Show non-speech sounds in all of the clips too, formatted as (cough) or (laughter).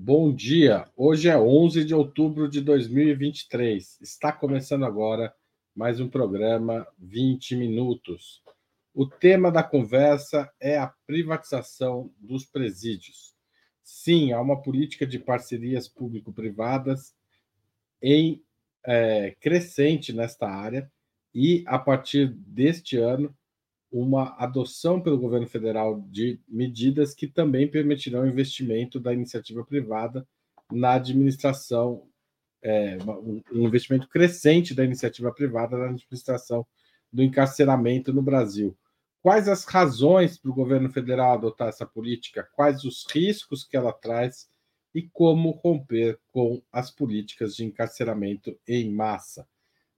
Bom dia. Hoje é 11 de outubro de 2023. Está começando agora mais um programa 20 minutos. O tema da conversa é a privatização dos presídios. Sim, há uma política de parcerias público-privadas em é, crescente nesta área e a partir deste ano uma adoção pelo governo federal de medidas que também permitirão investimento da iniciativa privada na administração, é, um investimento crescente da iniciativa privada na administração do encarceramento no Brasil. Quais as razões para o governo federal adotar essa política? Quais os riscos que ela traz e como romper com as políticas de encarceramento em massa?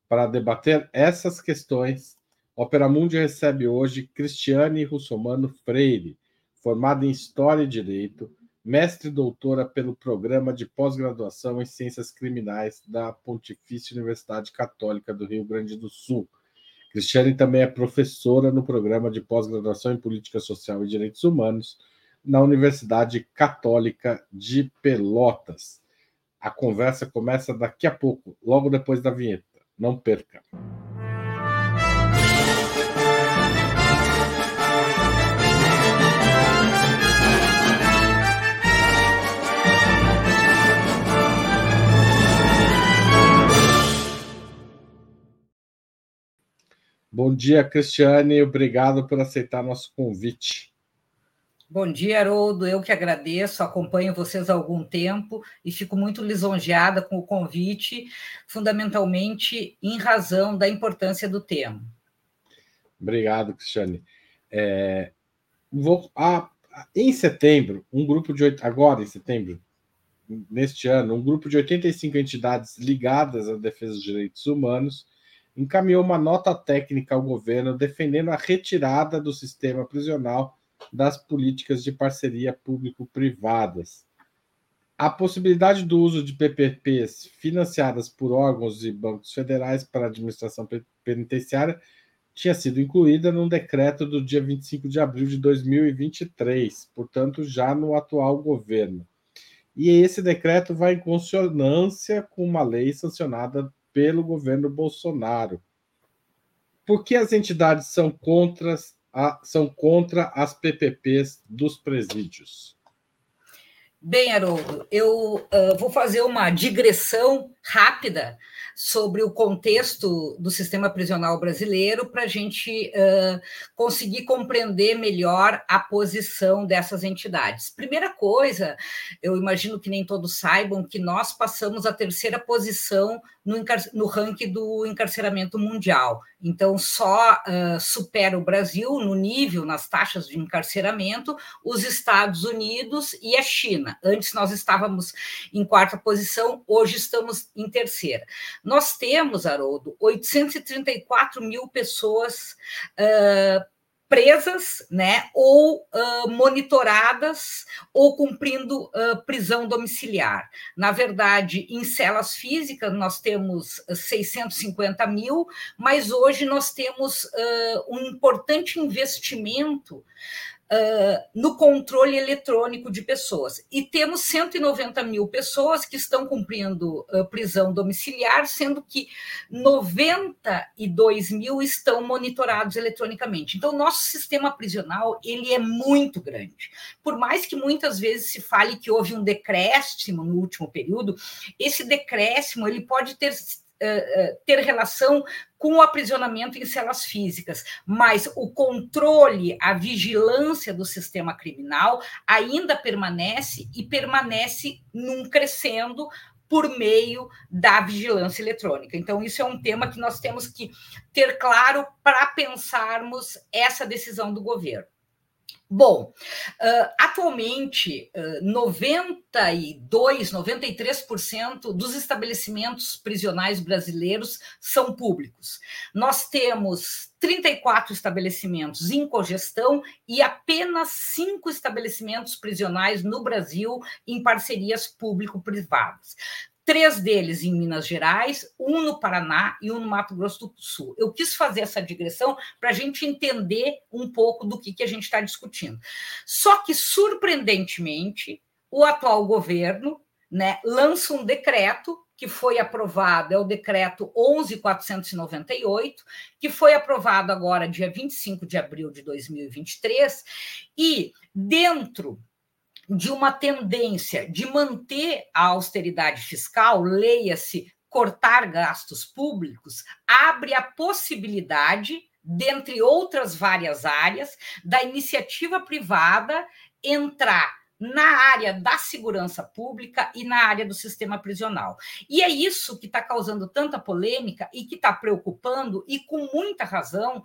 Para debater essas questões, Opera Mundi recebe hoje Cristiane Russomano Freire, formada em História e Direito, mestre e doutora pelo Programa de Pós-Graduação em Ciências Criminais da Pontifícia Universidade Católica do Rio Grande do Sul. Cristiane também é professora no Programa de Pós-Graduação em Política Social e Direitos Humanos na Universidade Católica de Pelotas. A conversa começa daqui a pouco, logo depois da vinheta. Não perca. Bom dia, Cristiane. Obrigado por aceitar nosso convite. Bom dia, Haroldo. Eu que agradeço, acompanho vocês há algum tempo e fico muito lisonjeada com o convite, fundamentalmente em razão da importância do tema. Obrigado, Cristiane. É, vou, ah, em setembro, um grupo de agora em setembro, neste ano, um grupo de 85 entidades ligadas à defesa dos direitos humanos encaminhou uma nota técnica ao governo defendendo a retirada do sistema prisional das políticas de parceria público-privadas. A possibilidade do uso de PPPs financiadas por órgãos e bancos federais para a administração penitenciária tinha sido incluída num decreto do dia 25 de abril de 2023, portanto, já no atual governo. E esse decreto vai em consonância com uma lei sancionada pelo governo Bolsonaro. Por que as entidades são contra, a, são contra as PPPs dos presídios? Bem, Haroldo, eu uh, vou fazer uma digressão rápida sobre o contexto do sistema prisional brasileiro para a gente uh, conseguir compreender melhor a posição dessas entidades. Primeira coisa, eu imagino que nem todos saibam que nós passamos a terceira posição no, no ranking do encarceramento mundial. Então, só uh, supera o Brasil no nível, nas taxas de encarceramento, os Estados Unidos e a China. Antes nós estávamos em quarta posição, hoje estamos em terceira. Nós temos, Haroldo, 834 mil pessoas. Uh, presas, né, ou uh, monitoradas ou cumprindo uh, prisão domiciliar. Na verdade, em celas físicas nós temos 650 mil, mas hoje nós temos uh, um importante investimento no controle eletrônico de pessoas. E temos 190 mil pessoas que estão cumprindo uh, prisão domiciliar, sendo que 92 mil estão monitorados eletronicamente. Então, nosso sistema prisional ele é muito grande. Por mais que muitas vezes se fale que houve um decréscimo no último período, esse decréscimo ele pode ter ter relação com o aprisionamento em celas físicas, mas o controle, a vigilância do sistema criminal ainda permanece e permanece num crescendo por meio da vigilância eletrônica. Então, isso é um tema que nós temos que ter claro para pensarmos essa decisão do governo. Bom, uh, atualmente, uh, 92, 93% dos estabelecimentos prisionais brasileiros são públicos. Nós temos 34 estabelecimentos em cogestão e apenas cinco estabelecimentos prisionais no Brasil em parcerias público-privadas três deles em Minas Gerais, um no Paraná e um no Mato Grosso do Sul. Eu quis fazer essa digressão para a gente entender um pouco do que, que a gente está discutindo. Só que, surpreendentemente, o atual governo né, lança um decreto que foi aprovado, é o decreto 11498, que foi aprovado agora dia 25 de abril de 2023, e dentro de uma tendência de manter a austeridade fiscal, leia-se cortar gastos públicos, abre a possibilidade, dentre outras várias áreas, da iniciativa privada entrar na área da segurança pública e na área do sistema prisional. E é isso que está causando tanta polêmica e que está preocupando, e com muita razão,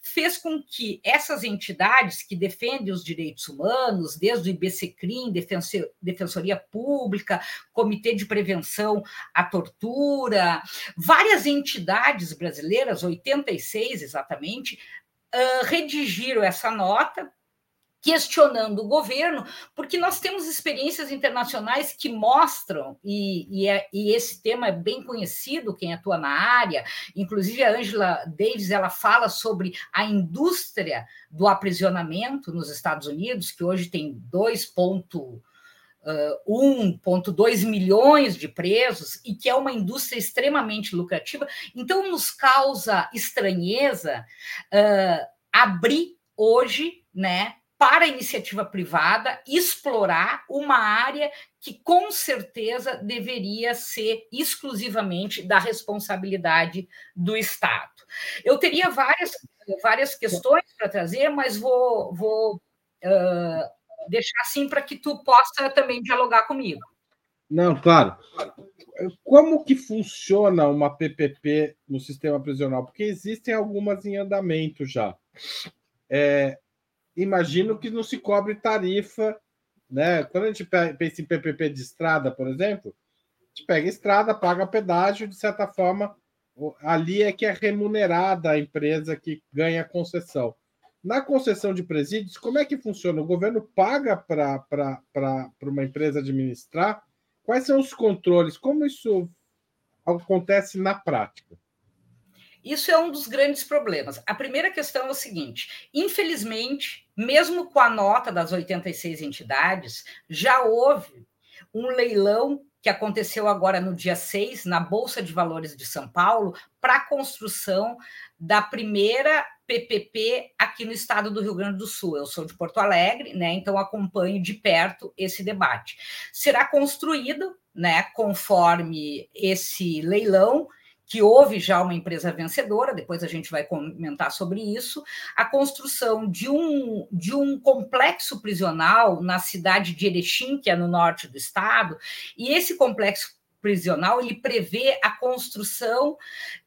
fez com que essas entidades que defendem os direitos humanos, desde o IBCCRIM, Defensoria Pública, Comitê de Prevenção à Tortura, várias entidades brasileiras, 86 exatamente, redigiram essa nota questionando o governo, porque nós temos experiências internacionais que mostram, e, e, é, e, esse tema é bem conhecido, quem atua na área, inclusive a Angela Davis, ela fala sobre a indústria do aprisionamento nos Estados Unidos, que hoje tem 2,1,2 1,2 milhões de presos e que é uma indústria extremamente lucrativa. Então, nos causa estranheza uh, abrir hoje né, para a iniciativa privada explorar uma área que com certeza deveria ser exclusivamente da responsabilidade do Estado. Eu teria várias, várias questões para trazer, mas vou, vou uh, deixar assim para que tu possa também dialogar comigo. Não, claro. Como que funciona uma PPP no sistema prisional? Porque existem algumas em andamento já. É, imagino que não se cobre tarifa, né? Quando a gente pensa em PPP de estrada, por exemplo, a gente pega estrada, paga pedágio, de certa forma, ali é que é remunerada a empresa que ganha a concessão. Na concessão de presídios, como é que funciona? O governo paga para uma empresa administrar? Quais são os controles? Como isso acontece na prática? Isso é um dos grandes problemas. A primeira questão é o seguinte: infelizmente, mesmo com a nota das 86 entidades, já houve um leilão que aconteceu agora no dia 6, na Bolsa de Valores de São Paulo, para a construção da primeira PPP aqui no estado do Rio Grande do Sul. Eu sou de Porto Alegre, né? Então acompanho de perto esse debate. Será construído, né, conforme esse leilão, que houve já uma empresa vencedora, depois a gente vai comentar sobre isso, a construção de um, de um complexo prisional na cidade de Erechim, que é no norte do estado, e esse complexo prisional, ele prevê a construção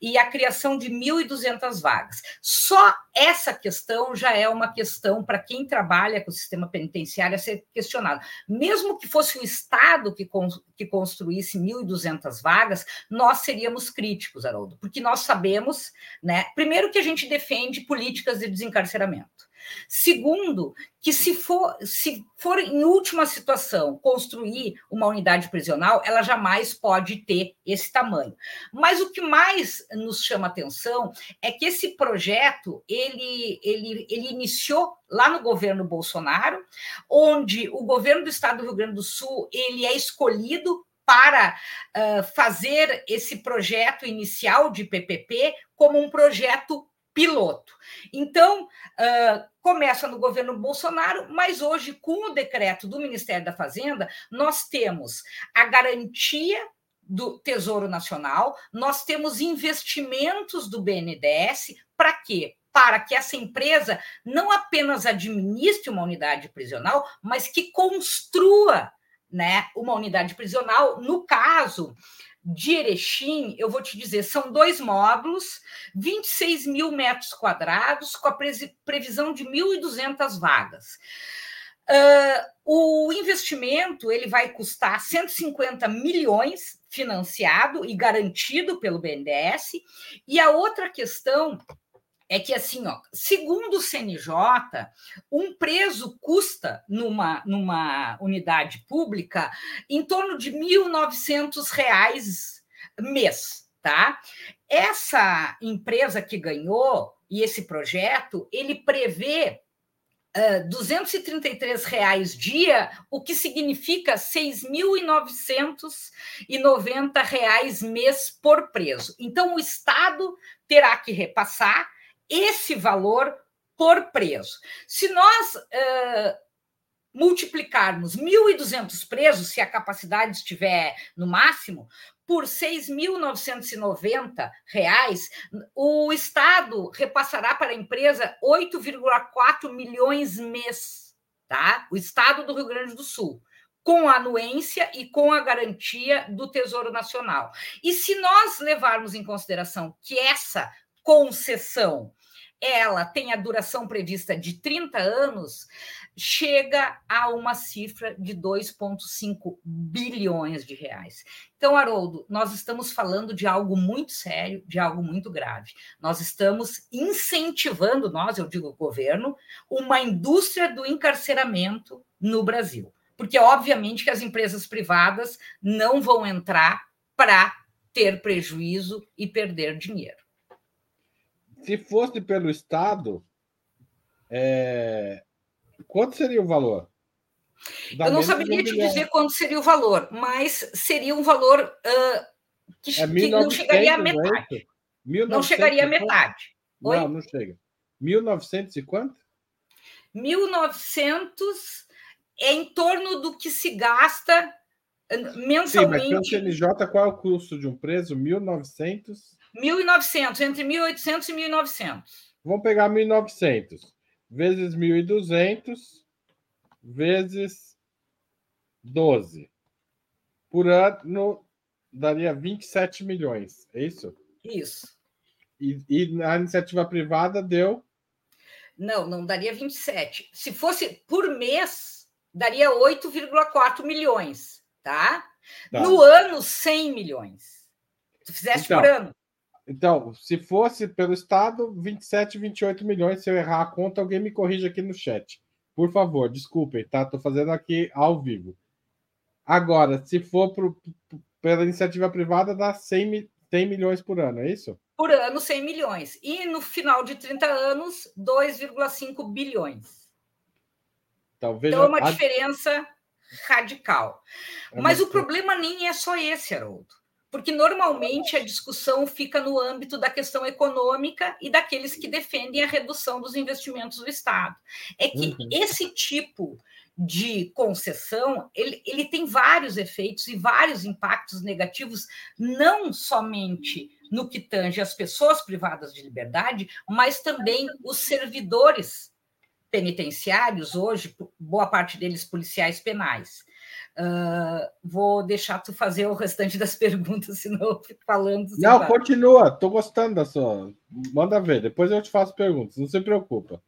e a criação de 1.200 vagas. Só essa questão já é uma questão para quem trabalha com o sistema penitenciário a ser questionado. Mesmo que fosse o Estado que, que construísse 1.200 vagas, nós seríamos críticos, Haroldo, porque nós sabemos, né, primeiro que a gente defende políticas de desencarceramento. Segundo, que se for, se for em última situação construir uma unidade prisional, ela jamais pode ter esse tamanho. Mas o que mais nos chama atenção é que esse projeto ele, ele, ele iniciou lá no governo Bolsonaro, onde o governo do estado do Rio Grande do Sul ele é escolhido para uh, fazer esse projeto inicial de PPP como um projeto piloto. Então, uh, começa no governo Bolsonaro, mas hoje, com o decreto do Ministério da Fazenda, nós temos a garantia do Tesouro Nacional, nós temos investimentos do BNDES, para quê? Para que essa empresa não apenas administre uma unidade prisional, mas que construa né, uma unidade prisional, no caso de Erechim, eu vou te dizer, são dois módulos, 26 mil metros quadrados, com a previsão de 1.200 vagas. Uh, o investimento ele vai custar 150 milhões financiado e garantido pelo BNDES. E a outra questão é que, assim, ó, segundo o CNJ, um preso custa, numa, numa unidade pública, em torno de R$ 1.900 mês, tá? Essa empresa que ganhou, e esse projeto, ele prevê uh, 233 reais dia, o que significa 6.990 reais mês por preso. Então, o Estado terá que repassar esse valor por preso. Se nós uh, multiplicarmos 1.200 presos, se a capacidade estiver no máximo, por R$ 6.990, o Estado repassará para a empresa 8,4 milhões mês, tá? O Estado do Rio Grande do Sul, com a anuência e com a garantia do Tesouro Nacional. E se nós levarmos em consideração que essa concessão ela tem a duração prevista de 30 anos, chega a uma cifra de 2,5 bilhões de reais. Então, Haroldo, nós estamos falando de algo muito sério, de algo muito grave. Nós estamos incentivando, nós, eu digo governo, uma indústria do encarceramento no Brasil. Porque, obviamente, que as empresas privadas não vão entrar para ter prejuízo e perder dinheiro. Se fosse pelo Estado, é, Quanto seria o valor? Dá eu não saberia te dizer quanto seria o valor, mas seria um valor uh, que, é que, não chegaria à metade. É não chegaria à metade. Oi? Não, não chega. 1900 e quanto? 1900 é em torno do que se gasta mensalmente. Sim, mas pelo CNJ, qual é o custo de um preso? 1900? 1900, entre 1800 e 1900. Vamos pegar 1900 vezes 1.200 vezes 12. Por ano daria 27 milhões, é isso? Isso. E, e na iniciativa privada deu? Não, não daria 27. Se fosse por mês, daria 8,4 milhões, tá? tá? No ano, 100 milhões. Se fizesse então, por ano. Então, se fosse pelo Estado, 27, 28 milhões. Se eu errar a conta, alguém me corrija aqui no chat. Por favor, desculpem, tá? Estou fazendo aqui ao vivo. Agora, se for pro, pela iniciativa privada, dá 100, 100 milhões por ano, é isso? Por ano, 100 milhões. E no final de 30 anos, 2,5 bilhões. Então, veja, então é uma a... diferença radical. É Mas o problema nem é só esse, Haroldo porque normalmente a discussão fica no âmbito da questão econômica e daqueles que defendem a redução dos investimentos do Estado. É que uhum. esse tipo de concessão ele, ele tem vários efeitos e vários impactos negativos, não somente no que tange as pessoas privadas de liberdade, mas também os servidores penitenciários, hoje, boa parte deles policiais penais. Uh, vou deixar tu fazer o restante das (laughs) perguntas, senão eu fico falando. Não, vai. continua, estou gostando da sua. Manda ver, depois eu te faço perguntas, não se preocupa.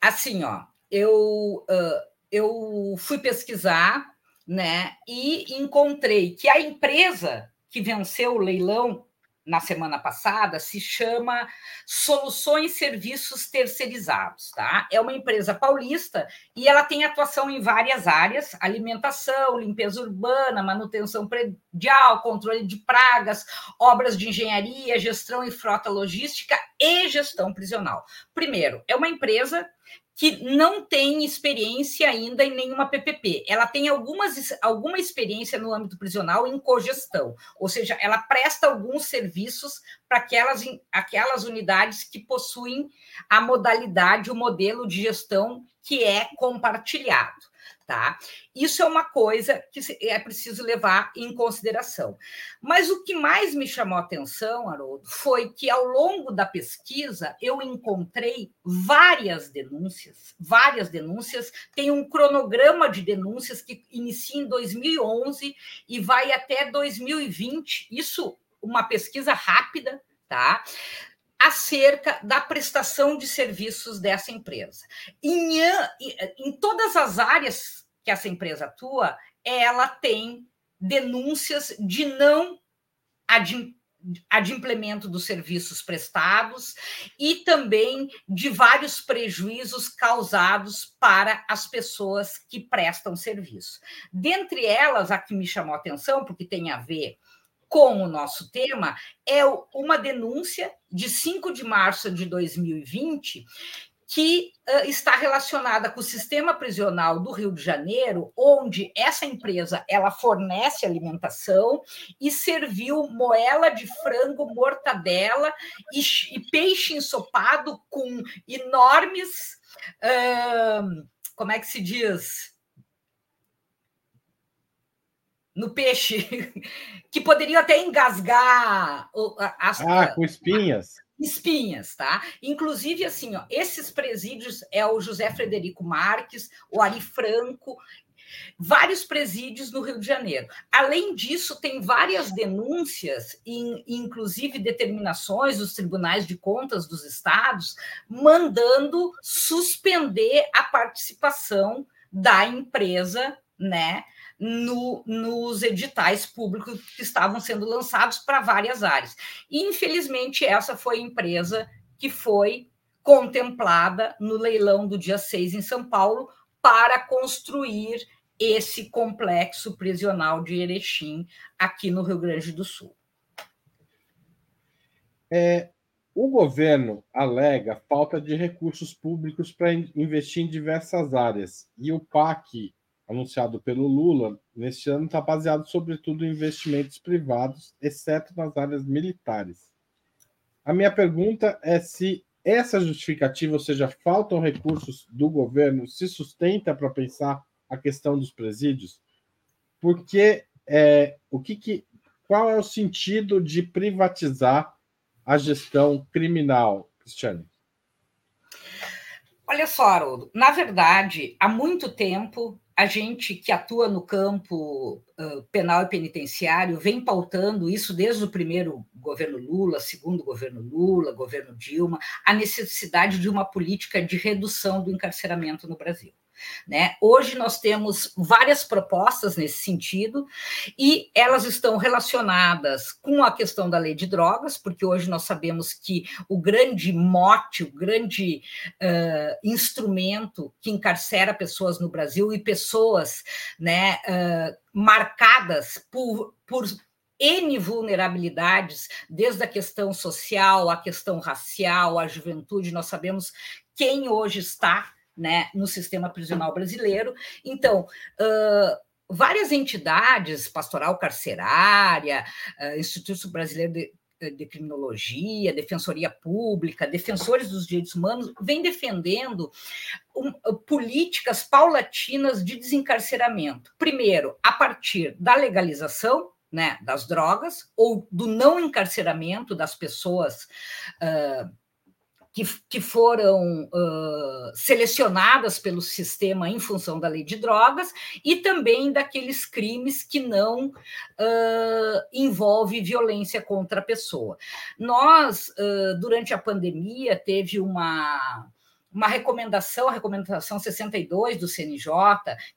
Assim, ó, eu, uh, eu fui pesquisar, né, e encontrei que a empresa que venceu o leilão na semana passada se chama Soluções Serviços Terceirizados, tá? É uma empresa paulista e ela tem atuação em várias áreas: alimentação, limpeza urbana, manutenção predial, controle de pragas, obras de engenharia, gestão e frota logística e gestão prisional. Primeiro, é uma empresa que não tem experiência ainda em nenhuma PPP. Ela tem algumas, alguma experiência no âmbito prisional em cogestão, ou seja, ela presta alguns serviços para aquelas, aquelas unidades que possuem a modalidade, o modelo de gestão que é compartilhado tá? Isso é uma coisa que é preciso levar em consideração. Mas o que mais me chamou a atenção, Haroldo, foi que ao longo da pesquisa eu encontrei várias denúncias, várias denúncias, tem um cronograma de denúncias que inicia em 2011 e vai até 2020. Isso uma pesquisa rápida, tá? Acerca da prestação de serviços dessa empresa. Em, em todas as áreas que essa empresa atua, ela tem denúncias de não adimplemento dos serviços prestados e também de vários prejuízos causados para as pessoas que prestam serviço. Dentre elas, a que me chamou a atenção, porque tem a ver com o nosso tema é uma denúncia de 5 de março de 2020 que uh, está relacionada com o sistema prisional do Rio de Janeiro, onde essa empresa ela fornece alimentação e serviu moela de frango, mortadela e, e peixe ensopado com enormes, uh, como é que se diz? No peixe, (laughs) que poderiam até engasgar as. Ah, com espinhas espinhas, tá? Inclusive, assim, ó, esses presídios é o José Frederico Marques, o Ari Franco, vários presídios no Rio de Janeiro. Além disso, tem várias denúncias, inclusive determinações dos tribunais de contas dos estados, mandando suspender a participação da empresa, né? No, nos editais públicos que estavam sendo lançados para várias áreas. Infelizmente, essa foi a empresa que foi contemplada no leilão do dia 6 em São Paulo para construir esse complexo prisional de Erechim aqui no Rio Grande do Sul. É, o governo alega falta de recursos públicos para investir em diversas áreas e o PAC anunciado pelo Lula neste ano está baseado sobretudo em investimentos privados, exceto nas áreas militares. A minha pergunta é se essa justificativa, ou seja, faltam recursos do governo, se sustenta para pensar a questão dos presídios, porque é, o que, que qual é o sentido de privatizar a gestão criminal, Cristiane? Olha só, Haroldo, na verdade, há muito tempo a gente que atua no campo uh, penal e penitenciário vem pautando isso desde o primeiro governo Lula, segundo governo Lula, governo Dilma, a necessidade de uma política de redução do encarceramento no Brasil. Né? Hoje nós temos várias propostas nesse sentido e elas estão relacionadas com a questão da lei de drogas, porque hoje nós sabemos que o grande mote, o grande uh, instrumento que encarcera pessoas no Brasil e pessoas né, uh, marcadas por, por N vulnerabilidades, desde a questão social, a questão racial, a juventude, nós sabemos quem hoje está né, no sistema prisional brasileiro. Então, uh, várias entidades, Pastoral Carcerária, uh, Instituto Brasileiro de, de Criminologia, Defensoria Pública, defensores dos direitos humanos, vêm defendendo um, políticas paulatinas de desencarceramento. Primeiro, a partir da legalização né, das drogas ou do não encarceramento das pessoas uh, que, que foram uh, selecionadas pelo sistema em função da lei de drogas e também daqueles crimes que não uh, envolve violência contra a pessoa. Nós, uh, durante a pandemia, teve uma uma recomendação, a recomendação 62 do CNJ,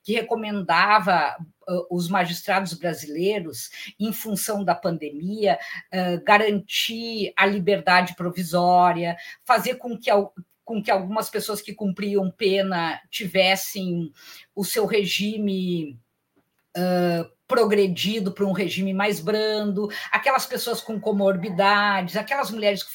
que recomendava uh, os magistrados brasileiros, em função da pandemia, uh, garantir a liberdade provisória, fazer com que, com que algumas pessoas que cumpriam pena tivessem o seu regime. Uh, progredido para um regime mais brando, aquelas pessoas com comorbidades, aquelas mulheres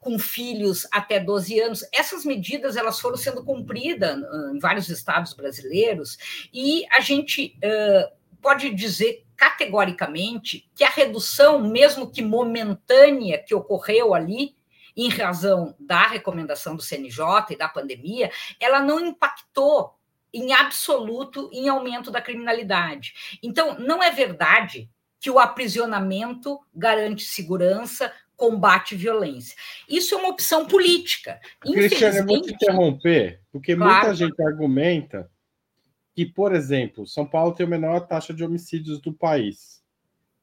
com filhos até 12 anos, essas medidas elas foram sendo cumpridas em vários estados brasileiros e a gente uh, pode dizer categoricamente que a redução, mesmo que momentânea, que ocorreu ali, em razão da recomendação do CNJ e da pandemia, ela não impactou em absoluto em aumento da criminalidade. Então, não é verdade que o aprisionamento garante segurança, combate violência. Isso é uma opção política. Cristiane, eu vou te interromper, porque claro. muita gente argumenta que, por exemplo, São Paulo tem a menor taxa de homicídios do país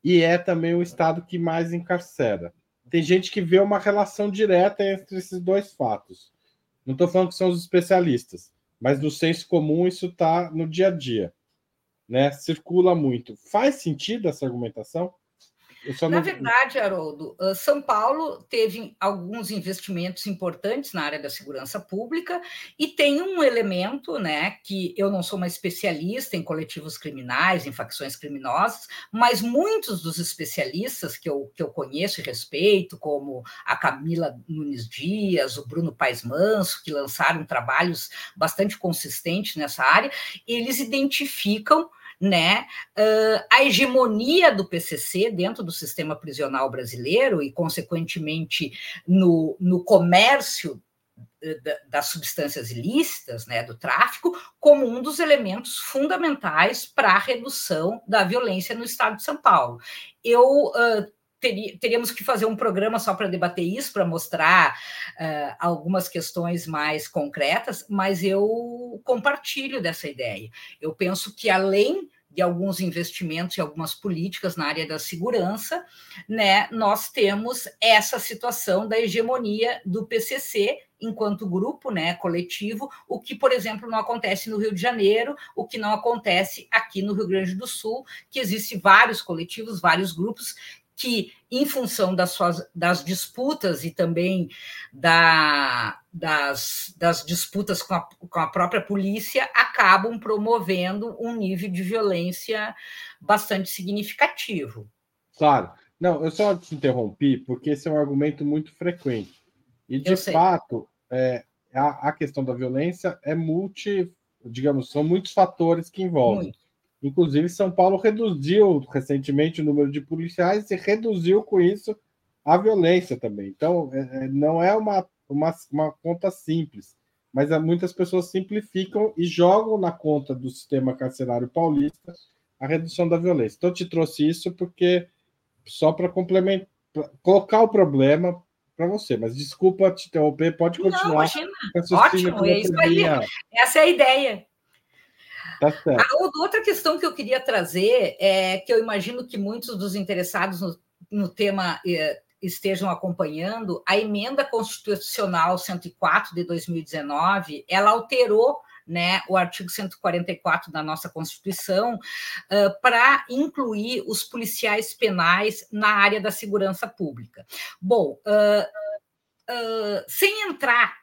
e é também o estado que mais encarcera. Tem gente que vê uma relação direta entre esses dois fatos. Não estou falando que são os especialistas, mas no senso comum isso está no dia a dia, né? Circula muito. Faz sentido essa argumentação? Na não... verdade, Haroldo, São Paulo teve alguns investimentos importantes na área da segurança pública e tem um elemento, né, que eu não sou uma especialista em coletivos criminais, em facções criminosas, mas muitos dos especialistas que eu, que eu conheço e respeito, como a Camila Nunes Dias, o Bruno Paes Manso, que lançaram trabalhos bastante consistentes nessa área, eles identificam né, uh, a hegemonia do PCC dentro do sistema prisional brasileiro e, consequentemente, no, no comércio das substâncias ilícitas, né, do tráfico, como um dos elementos fundamentais para a redução da violência no estado de São Paulo. Eu uh, teríamos que fazer um programa só para debater isso, para mostrar uh, algumas questões mais concretas, mas eu compartilho dessa ideia. Eu penso que além de alguns investimentos e algumas políticas na área da segurança, né, nós temos essa situação da hegemonia do PCC enquanto grupo, né, coletivo, o que, por exemplo, não acontece no Rio de Janeiro, o que não acontece aqui no Rio Grande do Sul, que existe vários coletivos, vários grupos que, em função das, suas, das disputas e também da, das, das disputas com a, com a própria polícia, acabam promovendo um nível de violência bastante significativo. Claro. Não, eu só te interrompi porque esse é um argumento muito frequente. E, de fato, é, a, a, questão da violência é multi, digamos, são muitos fatores que envolvem. Muito. Inclusive, São Paulo reduziu recentemente o número de policiais e reduziu com isso a violência também. Então, é, é não é uma, uma, uma conta simples, mas muitas pessoas simplificam e jogam na conta do sistema carcerário paulista a redução da violência. Então, eu te trouxe isso porque só para complementar, colocar o problema para você, mas desculpa te interromper, pode continuar. Não, imagina. Ótimo, é isso aí. Essa é a ideia. Tá. A outra questão que eu queria trazer é que eu imagino que muitos dos interessados no, no tema eh, estejam acompanhando, a emenda constitucional 104 de 2019, ela alterou né, o artigo 144 da nossa Constituição uh, para incluir os policiais penais na área da segurança pública. Bom, uh, uh, sem entrar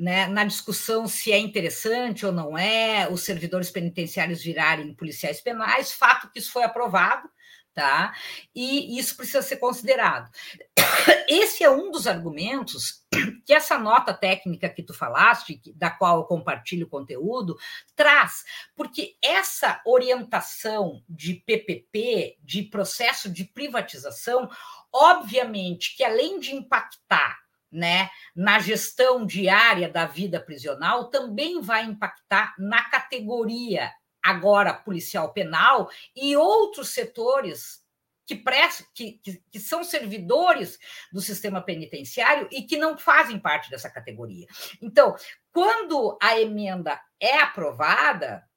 né, na discussão se é interessante ou não é os servidores penitenciários virarem policiais penais, fato que isso foi aprovado, tá? E isso precisa ser considerado. (coughs) Esse é um dos argumentos (coughs) que essa nota técnica que tu falaste, da qual eu compartilho o conteúdo, traz, porque essa orientação de PPP, de processo de privatização, obviamente que além de impactar né, na gestão diária da vida prisional também vai impactar na categoria agora policial penal e outros setores que, prestam, que, que, que, são servidores do sistema penitenciário e que não fazem parte dessa categoria. Então, quando a emenda é aprovada,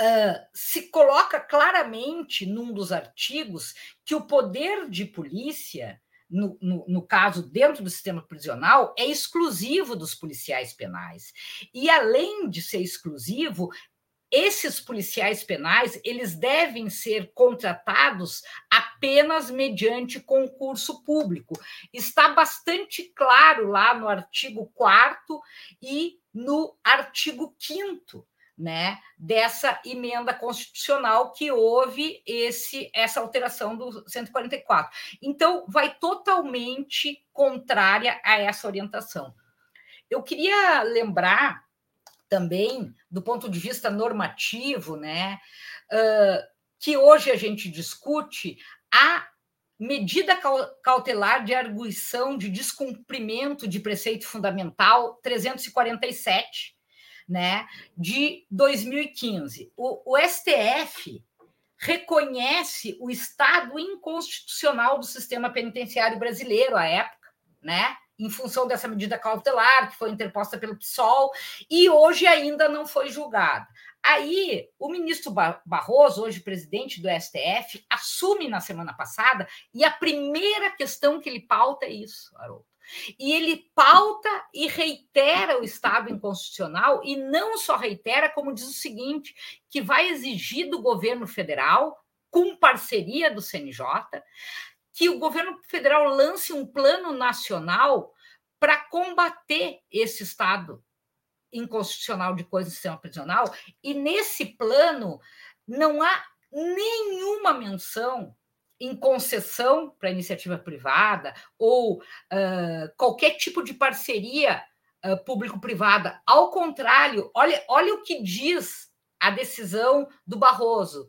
uh, se coloca claramente num dos artigos que o poder de polícia no, no, no, caso, dentro do sistema prisional, é exclusivo dos policiais penais. E, além de ser exclusivo, esses policiais penais eles devem ser contratados apenas mediante concurso público. Está bastante claro lá no artigo 4 e no artigo 5 né, dessa emenda constitucional que houve esse essa alteração do 144. Então, vai totalmente contrária a essa orientação. Eu queria lembrar também, do ponto de vista normativo, né, uh, que hoje a gente discute a medida cautelar de arguição de descumprimento de preceito fundamental 347, né, de 2015. O, o STF reconhece o estado inconstitucional do sistema penitenciário brasileiro à época, né? Em função dessa medida cautelar que foi interposta pelo PSOL e hoje ainda não foi julgada. Aí, o ministro Barroso, hoje presidente do STF, assume na semana passada e a primeira questão que ele pauta é isso, Haroldo e ele pauta e reitera o Estado inconstitucional, e não só reitera, como diz o seguinte: que vai exigir do governo federal, com parceria do CNJ, que o governo federal lance um plano nacional para combater esse estado inconstitucional de coisa do sistema prisional, e nesse plano não há nenhuma menção em concessão para iniciativa privada ou uh, qualquer tipo de parceria uh, público-privada. Ao contrário, olha, olha o que diz a decisão do Barroso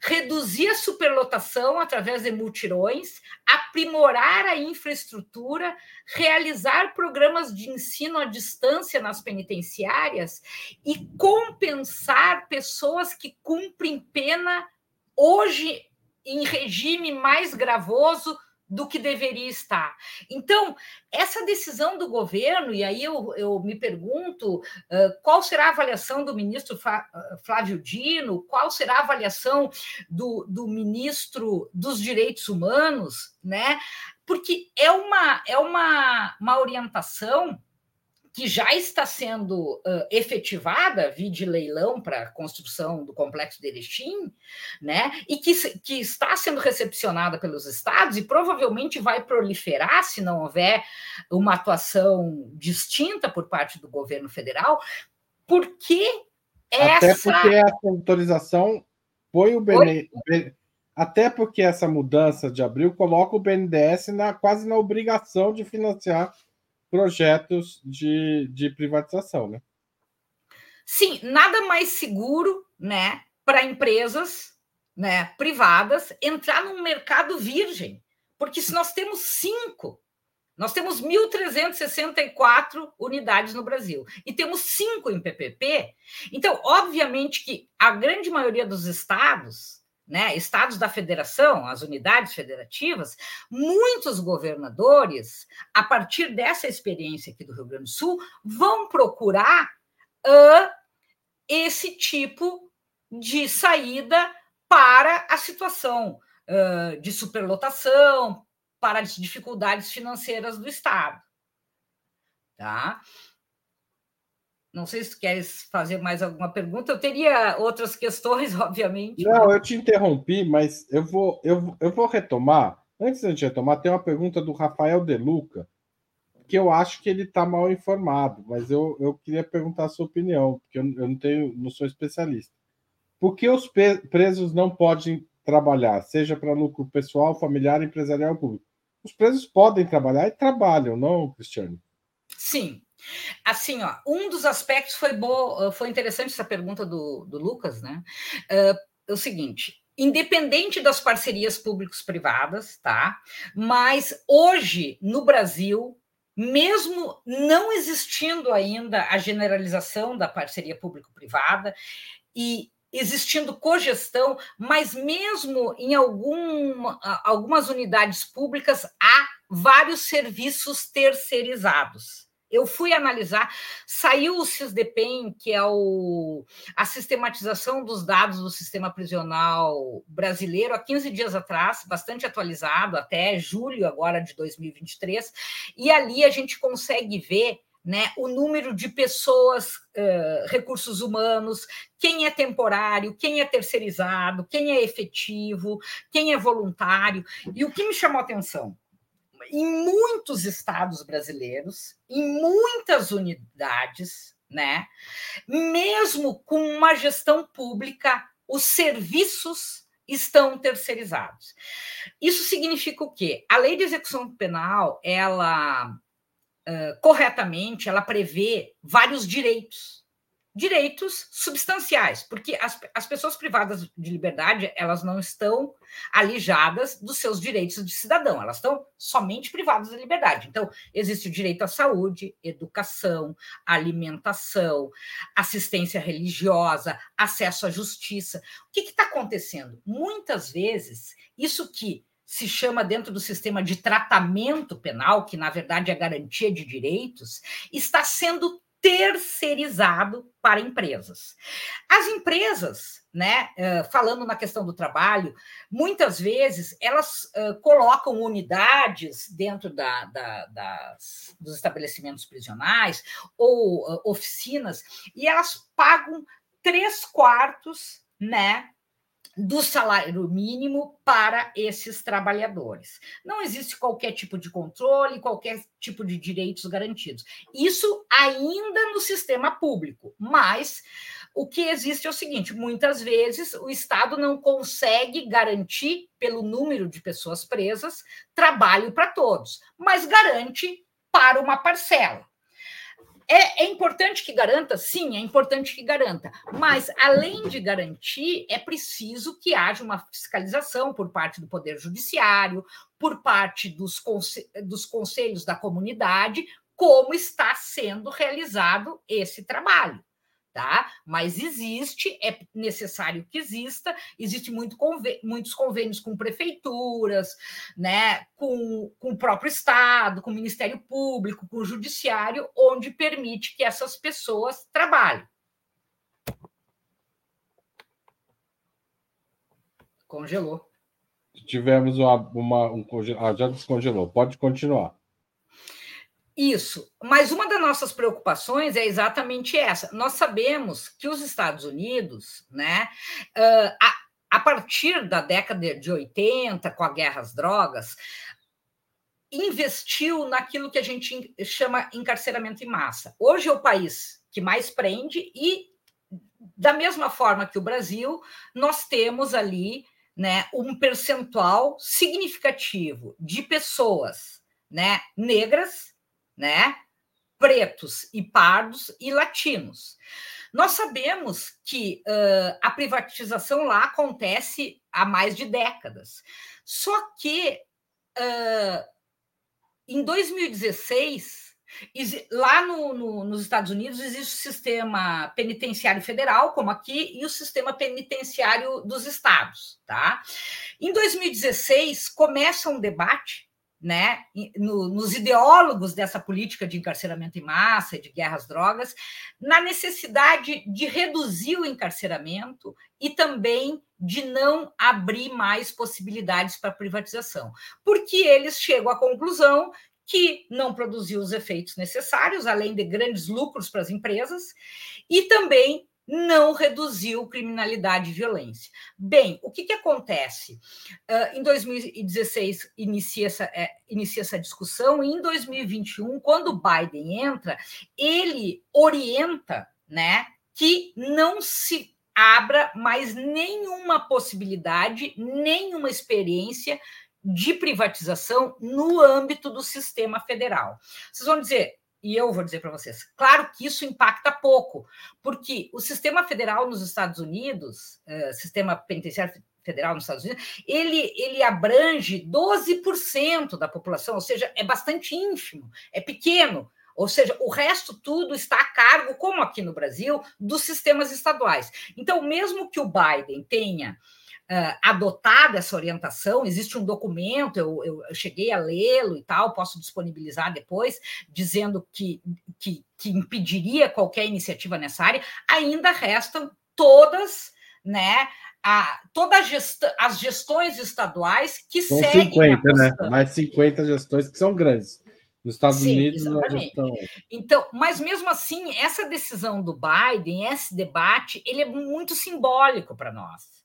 reduzir a superlotação através de multirões, aprimorar a infraestrutura, realizar programas de ensino à distância nas penitenciárias e compensar pessoas que cumprem pena hoje em regime mais gravoso do que deveria estar. Então, essa decisão do governo, e aí eu, eu me pergunto uh, qual será a avaliação do ministro Flávio Dino, qual será a avaliação do, do ministro dos Direitos Humanos, né? Porque é uma, é uma, uma orientação que já está sendo uh, efetivada, de leilão para a construção do complexo de Erechim, né? e que, que está sendo recepcionada pelos estados e provavelmente vai proliferar se não houver uma atuação distinta por parte do governo federal, porque essa... Até porque essa autorização põe o BN... Até porque essa mudança de abril coloca o BNDES na, quase na obrigação de financiar projetos de, de privatização, né? Sim, nada mais seguro, né, para empresas, né, privadas entrar num mercado virgem, porque se nós temos cinco, nós temos 1.364 unidades no Brasil e temos cinco em PPP, então obviamente que a grande maioria dos estados né, estados da federação, as unidades federativas, muitos governadores, a partir dessa experiência aqui do Rio Grande do Sul, vão procurar uh, esse tipo de saída para a situação uh, de superlotação, para as dificuldades financeiras do Estado. Tá? Não sei se queres fazer mais alguma pergunta. Eu teria outras questões, (laughs) obviamente. Não, eu te interrompi, mas eu vou, eu, eu vou retomar. Antes de retomar, tem uma pergunta do Rafael De Luca, que eu acho que ele está mal informado, mas eu, eu queria perguntar a sua opinião, porque eu, eu não tenho, não sou especialista. Por que os presos não podem trabalhar, seja para lucro pessoal, familiar, empresarial ou público? Os presos podem trabalhar e trabalham, não, Cristiano? Sim, Assim, ó, um dos aspectos foi bo... foi interessante essa pergunta do, do Lucas, né? É o seguinte: independente das parcerias públicos-privadas, tá? Mas hoje, no Brasil, mesmo não existindo ainda a generalização da parceria público-privada e existindo cogestão, mas mesmo em algum, algumas unidades públicas há vários serviços terceirizados eu fui analisar, saiu o SISDEPEN, que é o, a sistematização dos dados do sistema prisional brasileiro, há 15 dias atrás, bastante atualizado, até julho agora de 2023, e ali a gente consegue ver né, o número de pessoas, recursos humanos, quem é temporário, quem é terceirizado, quem é efetivo, quem é voluntário. E o que me chamou a atenção? Em muitos estados brasileiros, em muitas unidades, né? Mesmo com uma gestão pública, os serviços estão terceirizados. Isso significa o quê? A lei de execução penal, ela uh, corretamente, ela prevê vários direitos direitos substanciais, porque as, as pessoas privadas de liberdade elas não estão alijadas dos seus direitos de cidadão, elas estão somente privadas de liberdade. Então, existe o direito à saúde, educação, alimentação, assistência religiosa, acesso à justiça. O que está acontecendo? Muitas vezes, isso que se chama dentro do sistema de tratamento penal, que na verdade é garantia de direitos, está sendo terceirizado para empresas. As empresas, né, falando na questão do trabalho, muitas vezes elas colocam unidades dentro da, da, das, dos estabelecimentos prisionais ou oficinas e elas pagam três quartos, né, do salário mínimo para esses trabalhadores. Não existe qualquer tipo de controle, qualquer tipo de direitos garantidos. Isso ainda no sistema público, mas o que existe é o seguinte: muitas vezes o Estado não consegue garantir, pelo número de pessoas presas, trabalho para todos, mas garante para uma parcela. É, é, importante que garanta? Sim, é importante que garanta. Mas, além de garantir, é preciso que haja uma fiscalização por parte do Poder Judiciário, por parte dos, dos conselhos da comunidade, como está sendo realizado esse trabalho tá? Mas existe, é necessário que exista, existe muito convê muitos convênios com prefeituras, né, com, com o próprio Estado, com o Ministério Público, com o Judiciário, onde permite que essas pessoas trabalhem. Congelou. Tivemos uma, uma um ah, já descongelou. Pode continuar. Isso. Mas uma das nossas preocupações é exatamente essa. Nós sabemos que os Estados Unidos, né, a, a partir da década de 80, com a guerra às drogas, investiu naquilo que a gente chama encarceramento em massa. Hoje é o país que mais prende e, da mesma forma que o Brasil, nós temos ali né, um percentual significativo de pessoas né, negras né? Pretos e pardos e latinos. Nós sabemos que uh, a privatização lá acontece há mais de décadas. Só que uh, em 2016, lá no, no, nos Estados Unidos existe o sistema penitenciário federal, como aqui, e o sistema penitenciário dos estados. Tá? Em 2016, começa um debate né, no, nos ideólogos dessa política de encarceramento em massa de guerra às drogas, na necessidade de reduzir o encarceramento e também de não abrir mais possibilidades para privatização, porque eles chegam à conclusão que não produziu os efeitos necessários, além de grandes lucros para as empresas, e também não reduziu criminalidade e violência. Bem, o que, que acontece? Uh, em 2016 inicia essa, é, inicia essa discussão, e em 2021, quando o Biden entra, ele orienta né, que não se abra mais nenhuma possibilidade, nenhuma experiência de privatização no âmbito do sistema federal. Vocês vão dizer, e eu vou dizer para vocês, claro que isso impacta pouco, porque o sistema federal nos Estados Unidos, uh, sistema penitenciário federal nos Estados Unidos, ele, ele abrange 12% da população, ou seja, é bastante ínfimo, é pequeno. Ou seja, o resto tudo está a cargo, como aqui no Brasil, dos sistemas estaduais. Então, mesmo que o Biden tenha uh, adotado essa orientação, existe um documento, eu, eu, eu cheguei a lê-lo e tal, posso disponibilizar depois, dizendo que, que, que impediria qualquer iniciativa nessa área, ainda restam todas, né? A, todas gest as gestões estaduais que são seguem. 50, né? Mais 50 gestões que são grandes. Nos Estados Sim, Unidos, gestão... Então, mas mesmo assim, essa decisão do Biden, esse debate, ele é muito simbólico para nós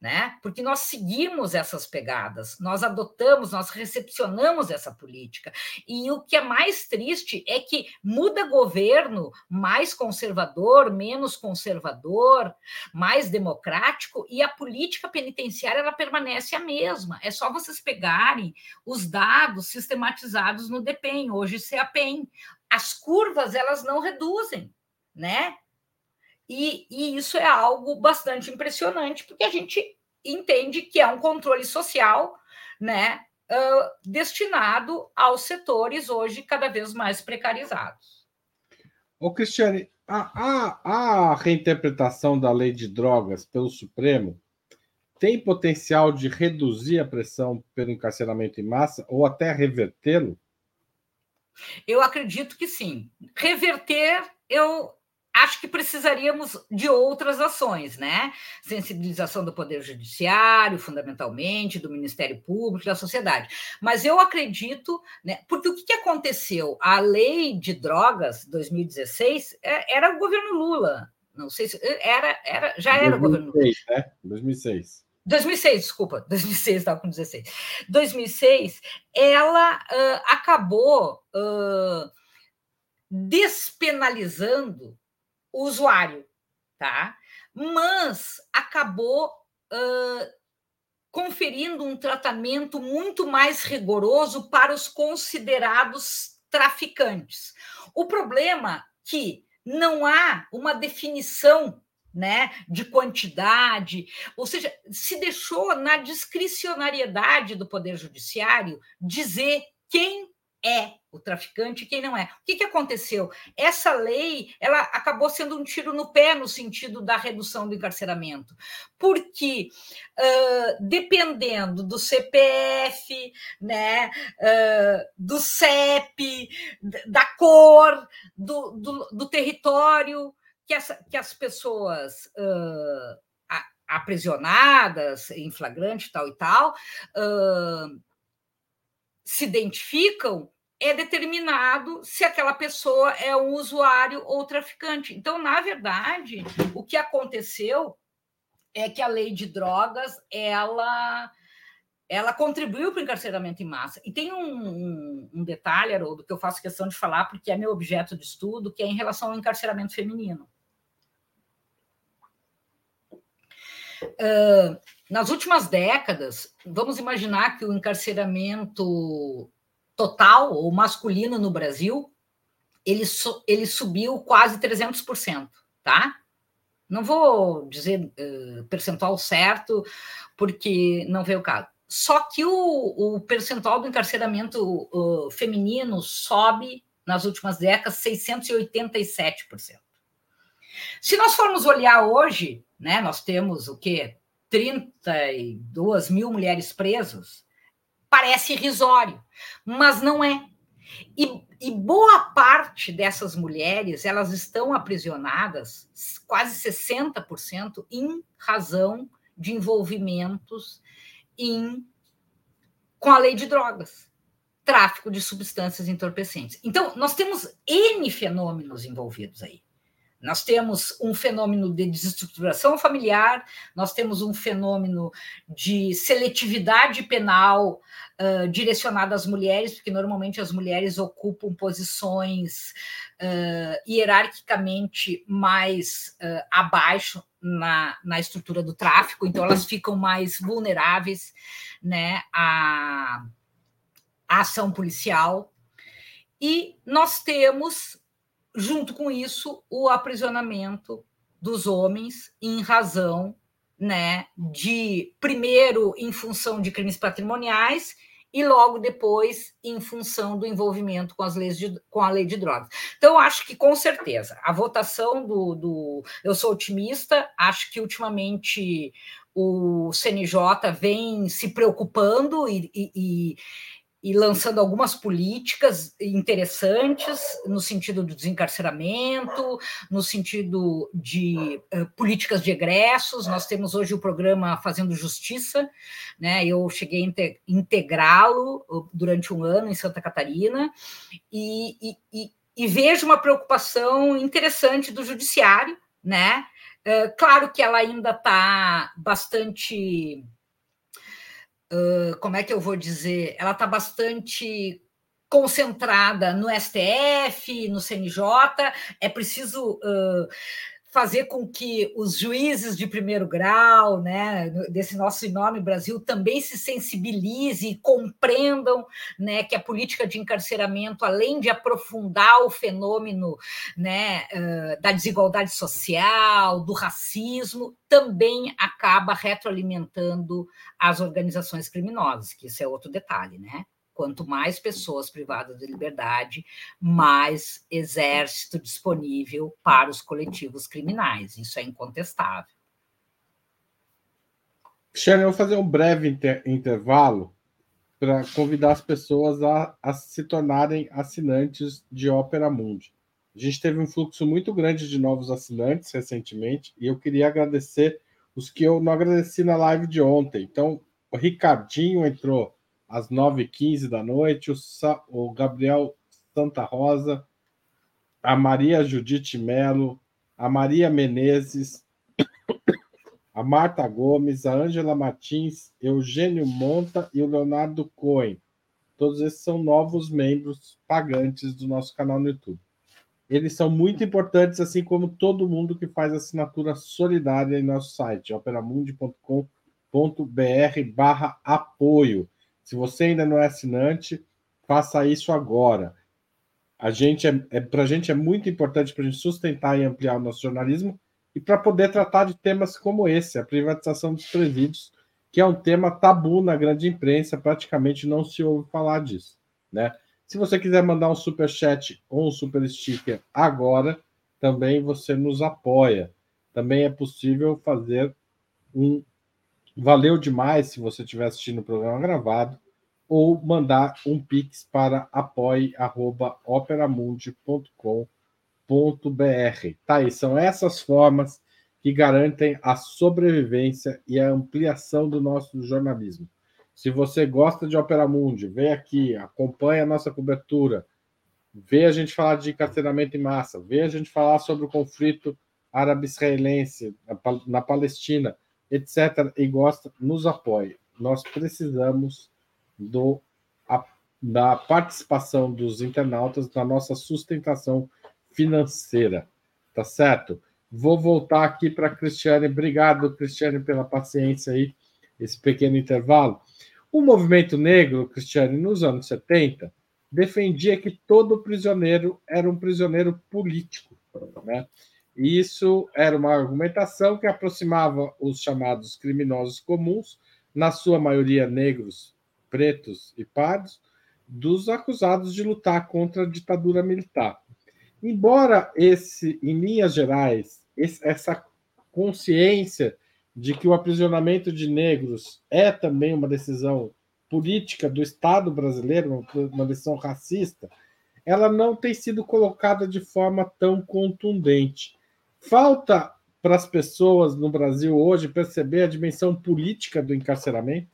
né? Porque nós seguimos essas pegadas, nós adotamos, nós recepcionamos essa política. E o que é mais triste é que muda governo mais conservador, menos conservador, mais democrático, e a política penitenciária ela permanece a mesma. É só vocês pegarem os dados sistematizados no DEPEN, hoje CEAPEN. As curvas elas não reduzem, né? E, e, isso é algo bastante impressionante, porque a gente entende que é um controle social, né, uh, destinado aos setores hoje cada vez mais precarizados. Ô, Cristiane, a, a, a reinterpretação da lei de drogas pelo Supremo tem potencial de reduzir a pressão pelo encarceramento em massa ou até revertê-lo? Eu acredito que sim. Reverter, eu acho que precisaríamos de outras ações, né? Sensibilização do Poder Judiciário, fundamentalmente, do Ministério Público, da sociedade. Mas eu acredito, né? Porque o que aconteceu? A lei de drogas 2016 é, era o governo Lula. não sei se era, era já era 2006, governo Lula. Né? 2006. 2006, desculpa, (laughs) 2006, estava com 16. 2006, ela uh, acabou uh, despenalizando o usuário, tá? Mas acabou uh, conferindo um tratamento muito mais rigoroso para os considerados traficantes. O problema é que não há uma definição né, de quantidade, ou seja, se deixou na discricionariedade do Poder Judiciário dizer quem é o traficante quem não é. O que, que aconteceu? Essa lei ela acabou sendo um tiro no pé no sentido da redução do encarceramento, porque uh, dependendo do CPF, né, uh, do CEP, da cor, do, do, do território que, essa, que as pessoas uh, aprisionadas em flagrante tal e tal se identificam é determinado se aquela pessoa é um usuário ou traficante. Então, na verdade, o que aconteceu é que a lei de drogas ela ela contribuiu para o encarceramento em massa. E tem um, um, um detalhe, Haroldo, que eu faço questão de falar, porque é meu objeto de estudo, que é em relação ao encarceramento feminino. Nas últimas décadas, vamos imaginar que o encarceramento total, ou masculino no Brasil, ele, ele subiu quase 300%, tá? Não vou dizer uh, percentual certo, porque não veio o caso. Só que o, o percentual do encarceramento uh, feminino sobe nas últimas décadas 687%. Se nós formos olhar hoje, né, nós temos o quê? 32 mil mulheres presas, parece irrisório, mas não é. E, e, boa parte dessas mulheres elas estão aprisionadas, quase 60%, em razão de envolvimentos em, com a lei de drogas, tráfico de substâncias entorpecentes. Então, nós temos N fenômenos envolvidos aí. Nós temos um fenômeno de desestruturação familiar, nós temos um fenômeno de seletividade penal uh, direcionada às mulheres, porque normalmente as mulheres ocupam posições uh, hierarquicamente mais uh, abaixo na, na estrutura do tráfico, então elas ficam mais vulneráveis né, à, à ação policial. E nós temos junto com isso, o aprisionamento dos homens em razão né, de, primeiro, em função de crimes patrimoniais e logo depois em função do envolvimento com, as leis de, com a lei de drogas. Então, acho que com certeza a votação do, do. Eu sou otimista, acho que ultimamente o CNJ vem se preocupando e, e, e lançando algumas políticas interessantes no sentido do desencarceramento, no sentido de uh, políticas de egressos. Nós temos hoje o programa Fazendo Justiça, né? Eu cheguei a integrá-lo durante um ano em Santa Catarina e, e, e, e vejo uma preocupação interessante do judiciário, né? Uh, claro que ela ainda está bastante como é que eu vou dizer? Ela está bastante concentrada no STF, no CNJ. É preciso uh, fazer com que os juízes de primeiro grau, né, desse nosso enorme Brasil, também se sensibilizem e compreendam né, que a política de encarceramento, além de aprofundar o fenômeno né, da desigualdade social, do racismo, também acaba retroalimentando as organizações criminosas, que isso é outro detalhe, né? Quanto mais pessoas privadas de liberdade, mais exército disponível para os coletivos criminais. Isso é incontestável. Cristiane, eu vou fazer um breve inter intervalo para convidar as pessoas a, a, se tornarem assinantes de Opera Mundi. A gente teve um fluxo muito grande de novos assinantes recentemente e eu queria agradecer os que eu não agradeci na live de ontem. Então, o Ricardinho entrou às 9h15 da noite, o, Sa o Gabriel Santa Rosa, a Maria Judite Melo, a Maria Menezes, a Marta Gomes, a Ângela Martins, Eugênio Monta e o Leonardo Cohen. Todos esses são novos membros pagantes do nosso canal no YouTube. Eles são muito importantes, assim como todo mundo que faz assinatura solidária em nosso site, operamundi.com.br barra apoio. Se você ainda não é assinante, faça isso agora. A gente é, é para a gente é muito importante para a gente sustentar e ampliar o nosso jornalismo e para poder tratar de temas como esse, a privatização dos presídios, que é um tema tabu na grande imprensa, praticamente não se ouve falar disso, né? Se você quiser mandar um super chat ou um super sticker agora, também você nos apoia. Também é possível fazer um valeu demais se você estiver assistindo o programa gravado ou mandar um pix para apoie@operamundi.com.br. Tá aí, são essas formas que garantem a sobrevivência e a ampliação do nosso jornalismo. Se você gosta de Opera Mundi, vem aqui, acompanha a nossa cobertura, vê a gente falar de encarceramento em massa, vê a gente falar sobre o conflito árabe-israelense na Palestina, etc., e gosta, nos apoie. Nós precisamos do, a, da participação dos internautas na nossa sustentação financeira, tá certo? Vou voltar aqui para Cristiane. Obrigado, Cristiane, pela paciência aí, esse pequeno intervalo. O movimento negro, Cristiane, nos anos 70, defendia que todo prisioneiro era um prisioneiro político, né? Isso era uma argumentação que aproximava os chamados criminosos comuns, na sua maioria negros pretos e pardos, dos acusados de lutar contra a ditadura militar. Embora esse, em linhas gerais, esse, essa consciência de que o aprisionamento de negros é também uma decisão política do Estado brasileiro, uma decisão racista, ela não tem sido colocada de forma tão contundente. Falta para as pessoas no Brasil hoje perceber a dimensão política do encarceramento?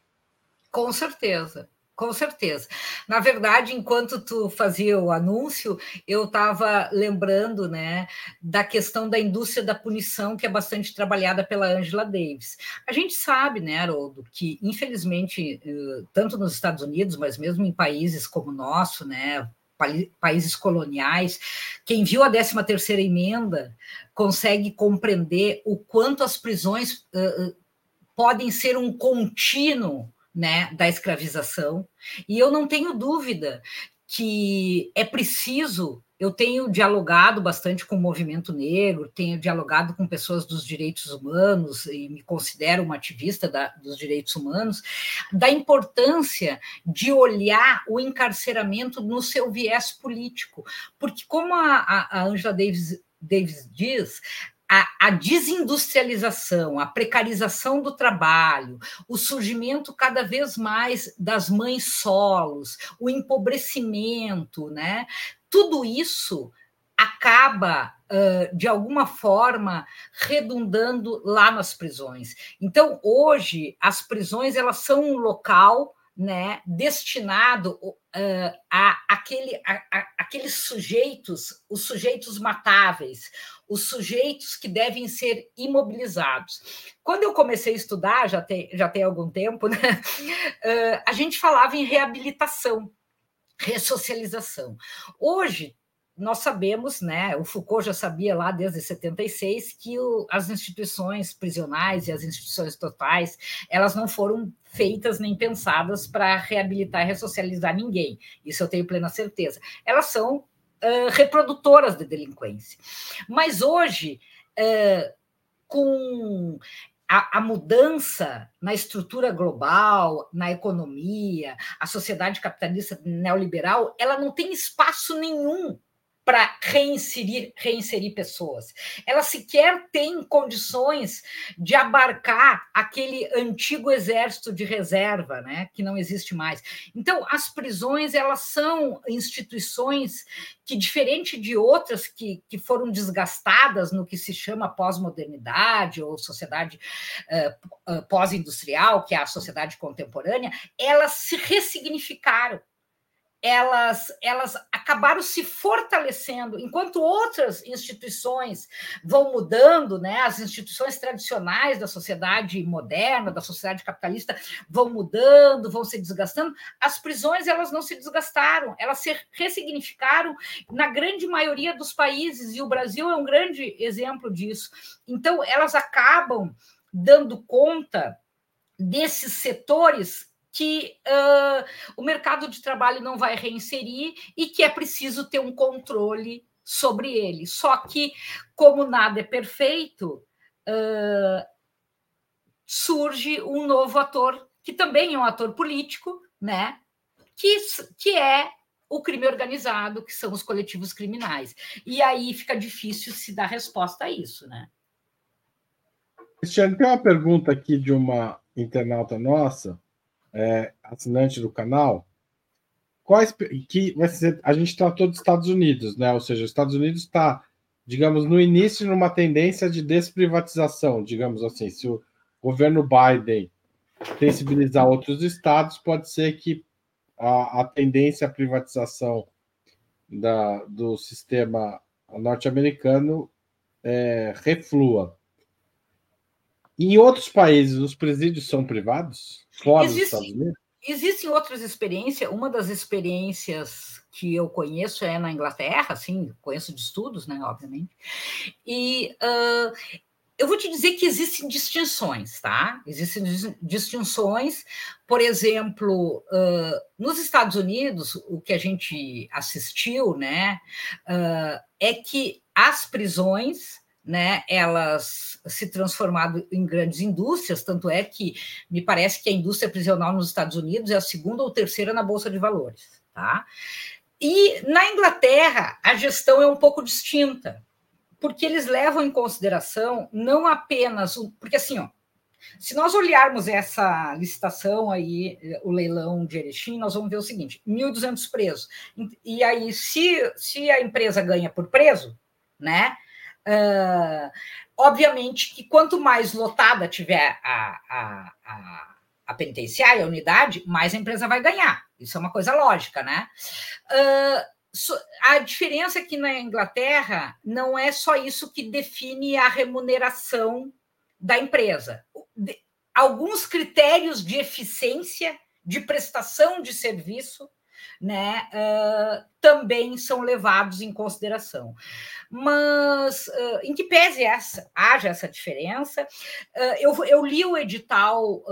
Com certeza. Com certeza. Na verdade, enquanto tu fazia o anúncio, eu estava lembrando né, da questão da indústria da punição, que é bastante trabalhada pela Angela Davis. A gente sabe, né, Haroldo, que infelizmente, eh, tanto nos Estados Unidos, mas mesmo em países como o nosso, né, países coloniais, quem viu a 13 terceira emenda consegue compreender o quanto as prisões uh, podem ser um contínuo né, da escravização, e eu não tenho dúvida que é preciso. Eu tenho dialogado bastante com o movimento negro, tenho dialogado com pessoas dos direitos humanos e me considero uma ativista da, dos direitos humanos, da importância de olhar o encarceramento no seu viés político. Porque, como a, Angela Davis, Davis diz, a, a, desindustrialização, a precarização do trabalho, o surgimento cada vez mais das mães solos, o empobrecimento, né? Tudo isso acaba de alguma forma redundando lá nas prisões. Então, hoje as prisões elas são um local né, destinado uh, a, aquele, a, a, aqueles sujeitos, os sujeitos matáveis, os sujeitos que devem ser imobilizados. Quando eu comecei a estudar, já tem, já tem algum tempo, né, (laughs) uh, a gente falava em reabilitação, ressocialização. Hoje, nós sabemos, né, o Foucault já sabia lá desde 76 que o, as instituições prisionais e as instituições totais, elas não foram feitas nem pensadas para reabilitar e ressocializar ninguém. Isso eu tenho plena certeza. Elas são uh, reprodutoras de delinquência. Mas hoje, uh, com a, a, mudança na estrutura global, na economia, a sociedade capitalista neoliberal, ela não tem espaço nenhum para reinserir, reinserir pessoas. Ela sequer tem condições de abarcar aquele antigo exército de reserva, né, que não existe mais. Então, as prisões elas são instituições que, diferente de outras que, que foram desgastadas no que se chama pós-modernidade ou sociedade uh, pós-industrial, que é a sociedade contemporânea, elas se ressignificaram elas, elas acabaram se fortalecendo, enquanto outras instituições vão mudando, né? as instituições tradicionais da sociedade moderna, da sociedade capitalista, vão mudando, vão se desgastando, as prisões elas não se desgastaram, elas se ressignificaram na grande maioria dos países, e o Brasil é um grande exemplo disso. Então, elas acabam dando conta desses setores que uh, o mercado de trabalho não vai reinserir e que é preciso ter um controle sobre ele. Só que, como nada é perfeito, uh, surge um novo ator, que também é um ator político, né? Que, que é o crime organizado, que são os coletivos criminais. E aí fica difícil se dar resposta a isso, né? Cristiane, tem uma pergunta aqui de uma internauta nossa é, assinante do canal, quais que vai ser, a gente tratou dos Estados Unidos, né? Ou seja, os Estados Unidos está, digamos, no início numa tendência de desprivatização, digamos assim. Se o governo Biden sensibilizar outros estados, pode ser que a, a tendência à privatização da, do sistema norte-americano é, reflua. Em outros países, os presídios são privados? Fora Existe, dos Estados Unidos? Existem outras experiências. Uma das experiências que eu conheço é na Inglaterra, sim, conheço de estudos, né, obviamente. E uh, eu vou te dizer que existem distinções, tá? Existem distinções, por exemplo, uh, nos Estados Unidos, o que a gente assistiu, né, uh, é que as prisões né, elas se transformado em grandes indústrias, tanto é que me parece que a indústria prisional nos Estados Unidos é a segunda ou terceira na Bolsa de Valores. Tá? E na Inglaterra, a gestão é um pouco distinta, porque eles levam em consideração não apenas. O, porque, assim, ó, se nós olharmos essa licitação aí, o leilão de Erechim, nós vamos ver o seguinte: 1.200 presos. E aí, se, se a empresa ganha por preso, né? Uh, obviamente que quanto mais lotada tiver a, a, a, a, penitenciária, a unidade, mais a empresa vai ganhar. Isso é uma coisa lógica, né? Uh, a diferença aqui na Inglaterra não é só isso que define a remuneração da empresa. Alguns critérios de eficiência, de prestação de serviço, né, uh, também são levados em consideração. Mas, uh, em que pese essa, haja essa diferença, uh, eu, eu, li o edital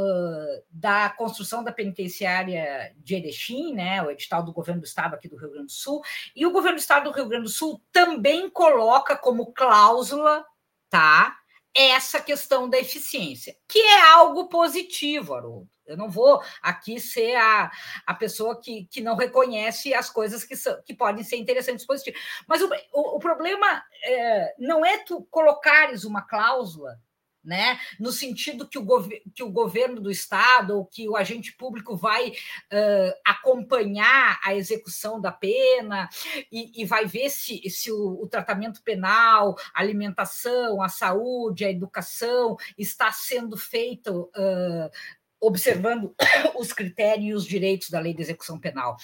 da construção da penitenciária de Erechim, né, o edital do governo do estado aqui do Rio Grande do Sul, e o governo do estado do Rio Grande do Sul também coloca como cláusula, tá? essa questão da eficiência, que é algo positivo, Haroldo. Eu não vou aqui ser a, a pessoa que, que não reconhece as coisas que, são, que podem ser interessantes e positivas. Mas o, o, o problema é, não é tu colocares uma cláusula né? no sentido que o, que o governo do Estado ou que o agente público vai uh, acompanhar a execução da pena e, e vai ver se, se o, o, tratamento penal, a alimentação, a saúde, a educação está sendo feito. Uh, observando (coughs) os critérios e os direitos da lei de execução penal.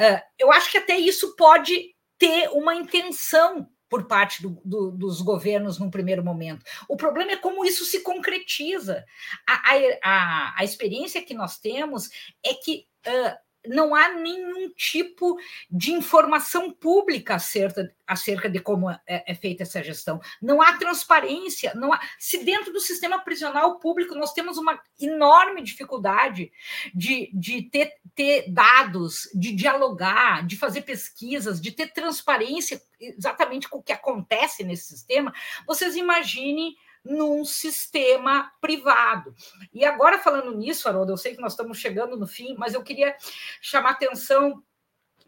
Uh, eu acho que até isso pode ter uma intenção por parte do, do, dos governos num primeiro momento. O problema é como isso se concretiza. A, a, a experiência que nós temos é que uh, não há nenhum tipo de informação pública acerca, acerca de como é, é, feita essa gestão. Não há transparência. Não há, se dentro do sistema prisional público nós temos uma enorme dificuldade de, de ter, ter dados, de dialogar, de fazer pesquisas, de ter transparência exatamente com o que acontece nesse sistema, vocês imaginem num sistema privado. E agora, falando nisso, Haroldo, eu sei que nós estamos chegando no fim, mas eu queria chamar atenção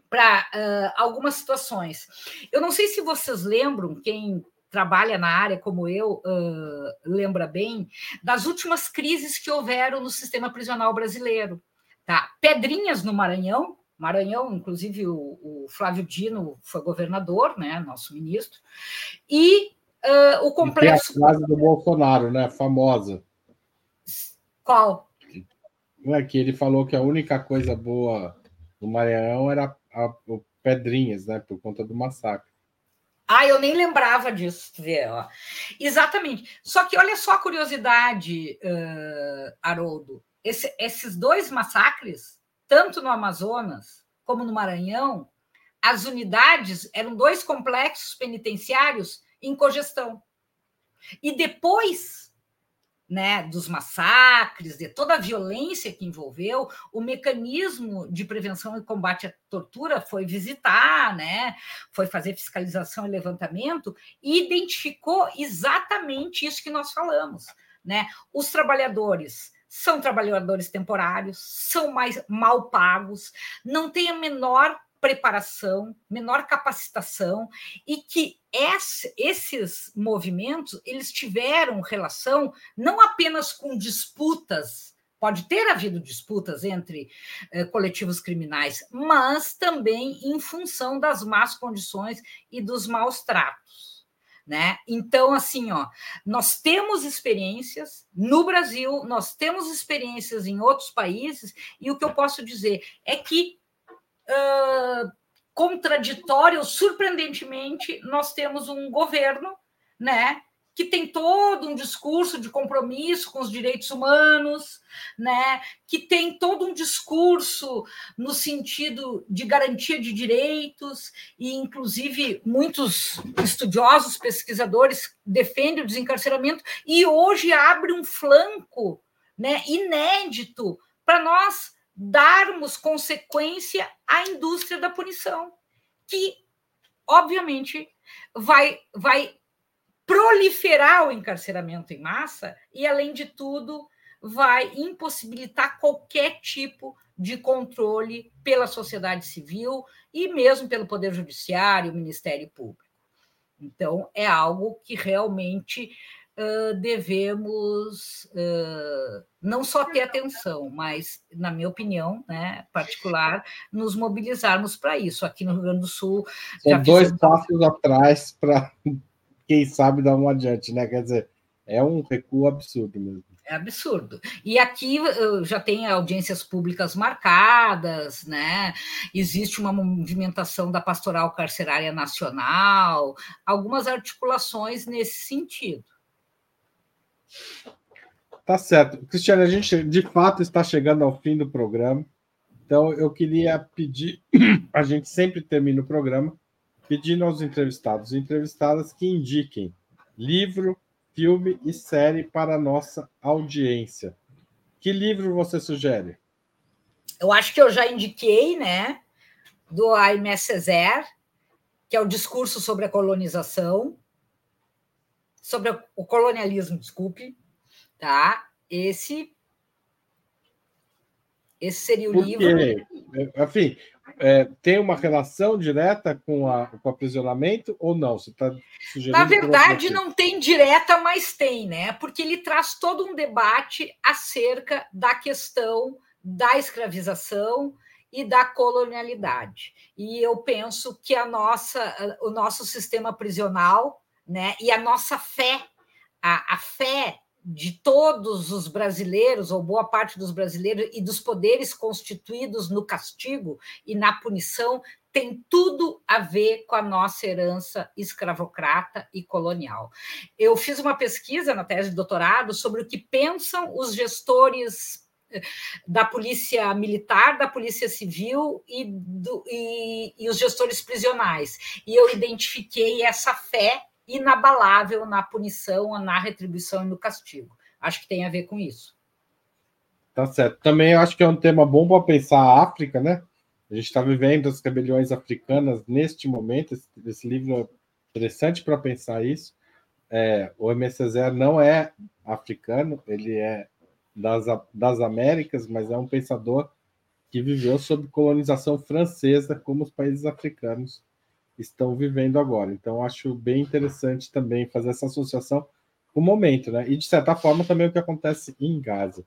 para uh, algumas situações. Eu não sei se vocês lembram, quem trabalha na área como eu uh, lembra bem, das últimas crises que houveram no sistema prisional brasileiro. Tá? Pedrinhas no Maranhão, Maranhão, inclusive o, o Flávio Dino foi governador, né, nosso ministro, e Uh, o complexo. E a frase do Bolsonaro, né? Famosa. Qual? Não é que ele falou que a única coisa boa do Maranhão era a, o Pedrinhas, né? Por conta do massacre. Ah, eu nem lembrava disso, vê, ó. Exatamente. Só que olha só a curiosidade, uh, Haroldo. Esse, esses dois massacres, tanto no Amazonas como no Maranhão, as unidades eram dois complexos penitenciários em cogestão. E depois né, dos massacres, de toda a violência que envolveu, o mecanismo de prevenção e combate à tortura foi visitar, né, foi fazer fiscalização e levantamento e identificou exatamente isso que nós falamos, né? Os trabalhadores são trabalhadores temporários, são mais mal pagos, não têm a menor preparação, menor capacitação e que esses movimentos eles tiveram relação não apenas com disputas pode ter havido disputas entre eh, coletivos criminais, mas também em função das más condições e dos maus tratos. Né? Então, assim, ó, nós temos experiências no Brasil, nós temos experiências em outros países, e o que eu posso dizer é que contraditório, surpreendentemente, nós temos um governo, né, que tem todo um discurso de compromisso com os direitos humanos, né, que tem todo um discurso no sentido de garantia de direitos e inclusive muitos estudiosos, pesquisadores defendem o desencarceramento e hoje abre um flanco, né, inédito para nós darmos consequência à indústria da punição, que, obviamente, vai, vai proliferar o encarceramento em massa e, além de tudo, vai impossibilitar qualquer tipo de controle pela sociedade civil e mesmo pelo Poder Judiciário, Ministério Público. Então, é algo que realmente uh, devemos uh, não só ter atenção, mas, na minha opinião, né, particular, nos mobilizarmos para isso. Aqui no Rio Grande do Sul. São dois passos atrás para, (laughs) quem sabe, dar um adiante, né? Quer dizer, é um recuo absurdo mesmo. É absurdo. E aqui já tem audiências públicas marcadas, né? Existe uma movimentação da Pastoral Carcerária Nacional, algumas articulações nesse sentido. Tá certo. Cristiane, a gente de fato está chegando ao fim do programa. Então, eu queria pedir, (clears throat) a gente sempre termina o programa pedindo aos entrevistados e entrevistadas que indiquem livro, filme e série para a nossa audiência. Que livro você sugere? Eu acho que eu já indiquei, né? Do Aimé Césaire, que é o discurso sobre a colonização sobre o colonialismo, desculpe, tá? Esse esse seria o Porque, livro. Enfim, é, tem uma relação direta com, a, com o aprisionamento ou não? Você está sugerindo? Na verdade, não tem direta, mas tem, né? Porque ele traz todo um debate acerca da questão da escravização e da colonialidade. E eu penso que a nossa, o nosso sistema prisional né? E a nossa fé, a, a fé de todos os brasileiros, ou boa parte dos brasileiros, e dos poderes constituídos no castigo e na punição, tem tudo a ver com a nossa herança escravocrata e colonial. Eu fiz uma pesquisa na tese de doutorado sobre o que pensam os gestores eh, da polícia militar, da polícia civil e, do, e, e os gestores prisionais. E eu identifiquei essa fé inabalável na punição, na retribuição e no castigo. Acho que tem a ver com isso. Tá certo. Também acho que é um tema bom para pensar a África, né? A gente está vivendo as rebeliões africanas neste momento. Esse, esse livro é interessante para pensar isso. É, o MSZ não é africano, ele é das, das Américas, mas é um pensador que viveu sob colonização francesa, como os países africanos estão vivendo agora. Então, acho bem interessante também fazer essa associação com o momento, né? E, de certa forma, também o que acontece em Gaza.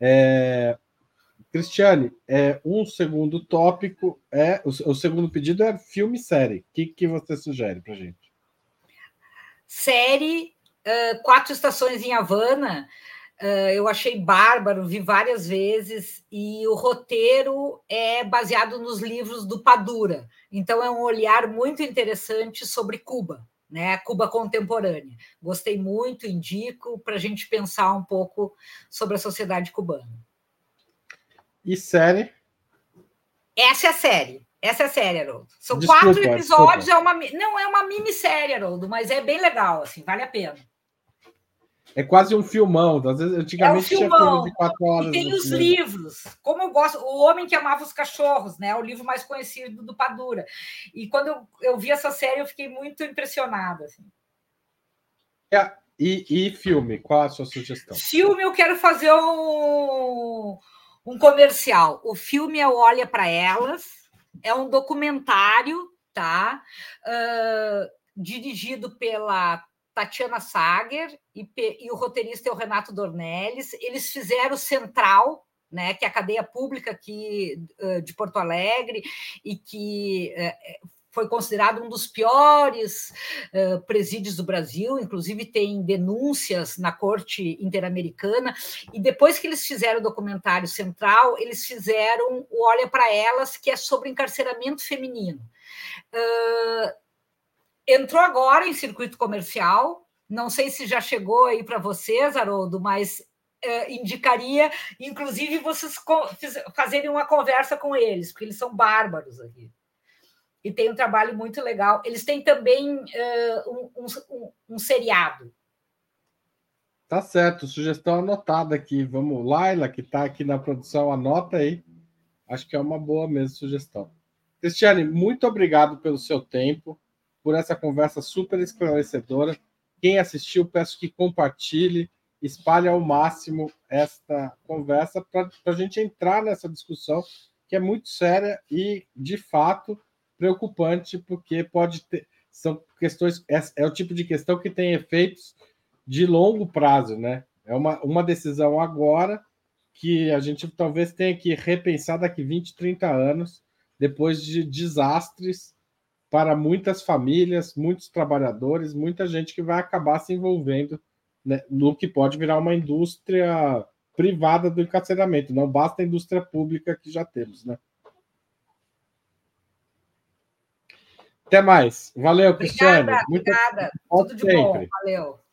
É... Cristiane, é, um segundo tópico é o, o segundo pedido é filme e série. O que, que você sugere para gente? Série uh, Quatro Estações em Havana eu achei bárbaro, vi várias vezes, e o roteiro é baseado nos livros do Padura. Então, é um olhar muito interessante sobre Cuba, né? Cuba contemporânea. Gostei muito, indico para a gente pensar um pouco sobre a sociedade cubana. E série? Essa é a série. Essa é a série, Haroldo. São desculpa, quatro episódios, desculpa. é uma não é uma minissérie, Haroldo, mas é bem legal, assim, vale a pena. É quase um filmão. Às vezes, antigamente é um filmão. tinha filme de quatro horas. E tem os filme. livros. Como eu gosto, O Homem que Amava os Cachorros, né? O livro mais conhecido do Padura. E quando eu, eu vi essa série, eu fiquei muito impressionada. Assim. É, e, e filme? Qual a sua sugestão? Filme, eu quero fazer um, um comercial. O filme é Olha para Elas. É um documentário, tá? Uh, dirigido pela Tatiana Sager e, e, o roteirista é o Renato Dornelles. Eles fizeram Central, né, que é a cadeia pública aqui de Porto Alegre e que é, foi considerado um dos piores uh, presídios do Brasil, inclusive tem denúncias na Corte Interamericana. E depois que eles fizeram o documentário Central, eles fizeram o Olha para Elas, que é sobre encarceramento feminino. Entrou agora em circuito comercial. Não sei se já chegou aí para vocês, Haroldo, mas uh, indicaria, inclusive, vocês fazerem uma conversa com eles, porque eles são bárbaros aqui. E tem um trabalho muito legal. Eles têm também uh, um, um, um, seriado. Tá certo, sugestão anotada aqui. Vamos, Laila, que está aqui na produção, anota aí. Acho que é uma boa mesmo sugestão. Cristiane, muito obrigado pelo seu tempo por essa conversa super esclarecedora. Quem assistiu, peço que compartilhe, espalhe ao máximo esta conversa para a gente entrar nessa discussão que é muito séria e, de fato, preocupante, porque pode ter. São questões. É, é o tipo de questão que tem efeitos de longo prazo, né? É uma, uma decisão agora que a gente talvez tenha que repensar daqui 20, 30 anos, depois de desastres para muitas famílias, muitos trabalhadores, muita gente que vai acabar se envolvendo né, no que pode virar uma indústria privada do encarceramento. Não basta a indústria pública que já temos, né? Até mais. Valeu, obrigada, Cristiane. Obrigada. Muito... Tudo de sempre. bom. Valeu.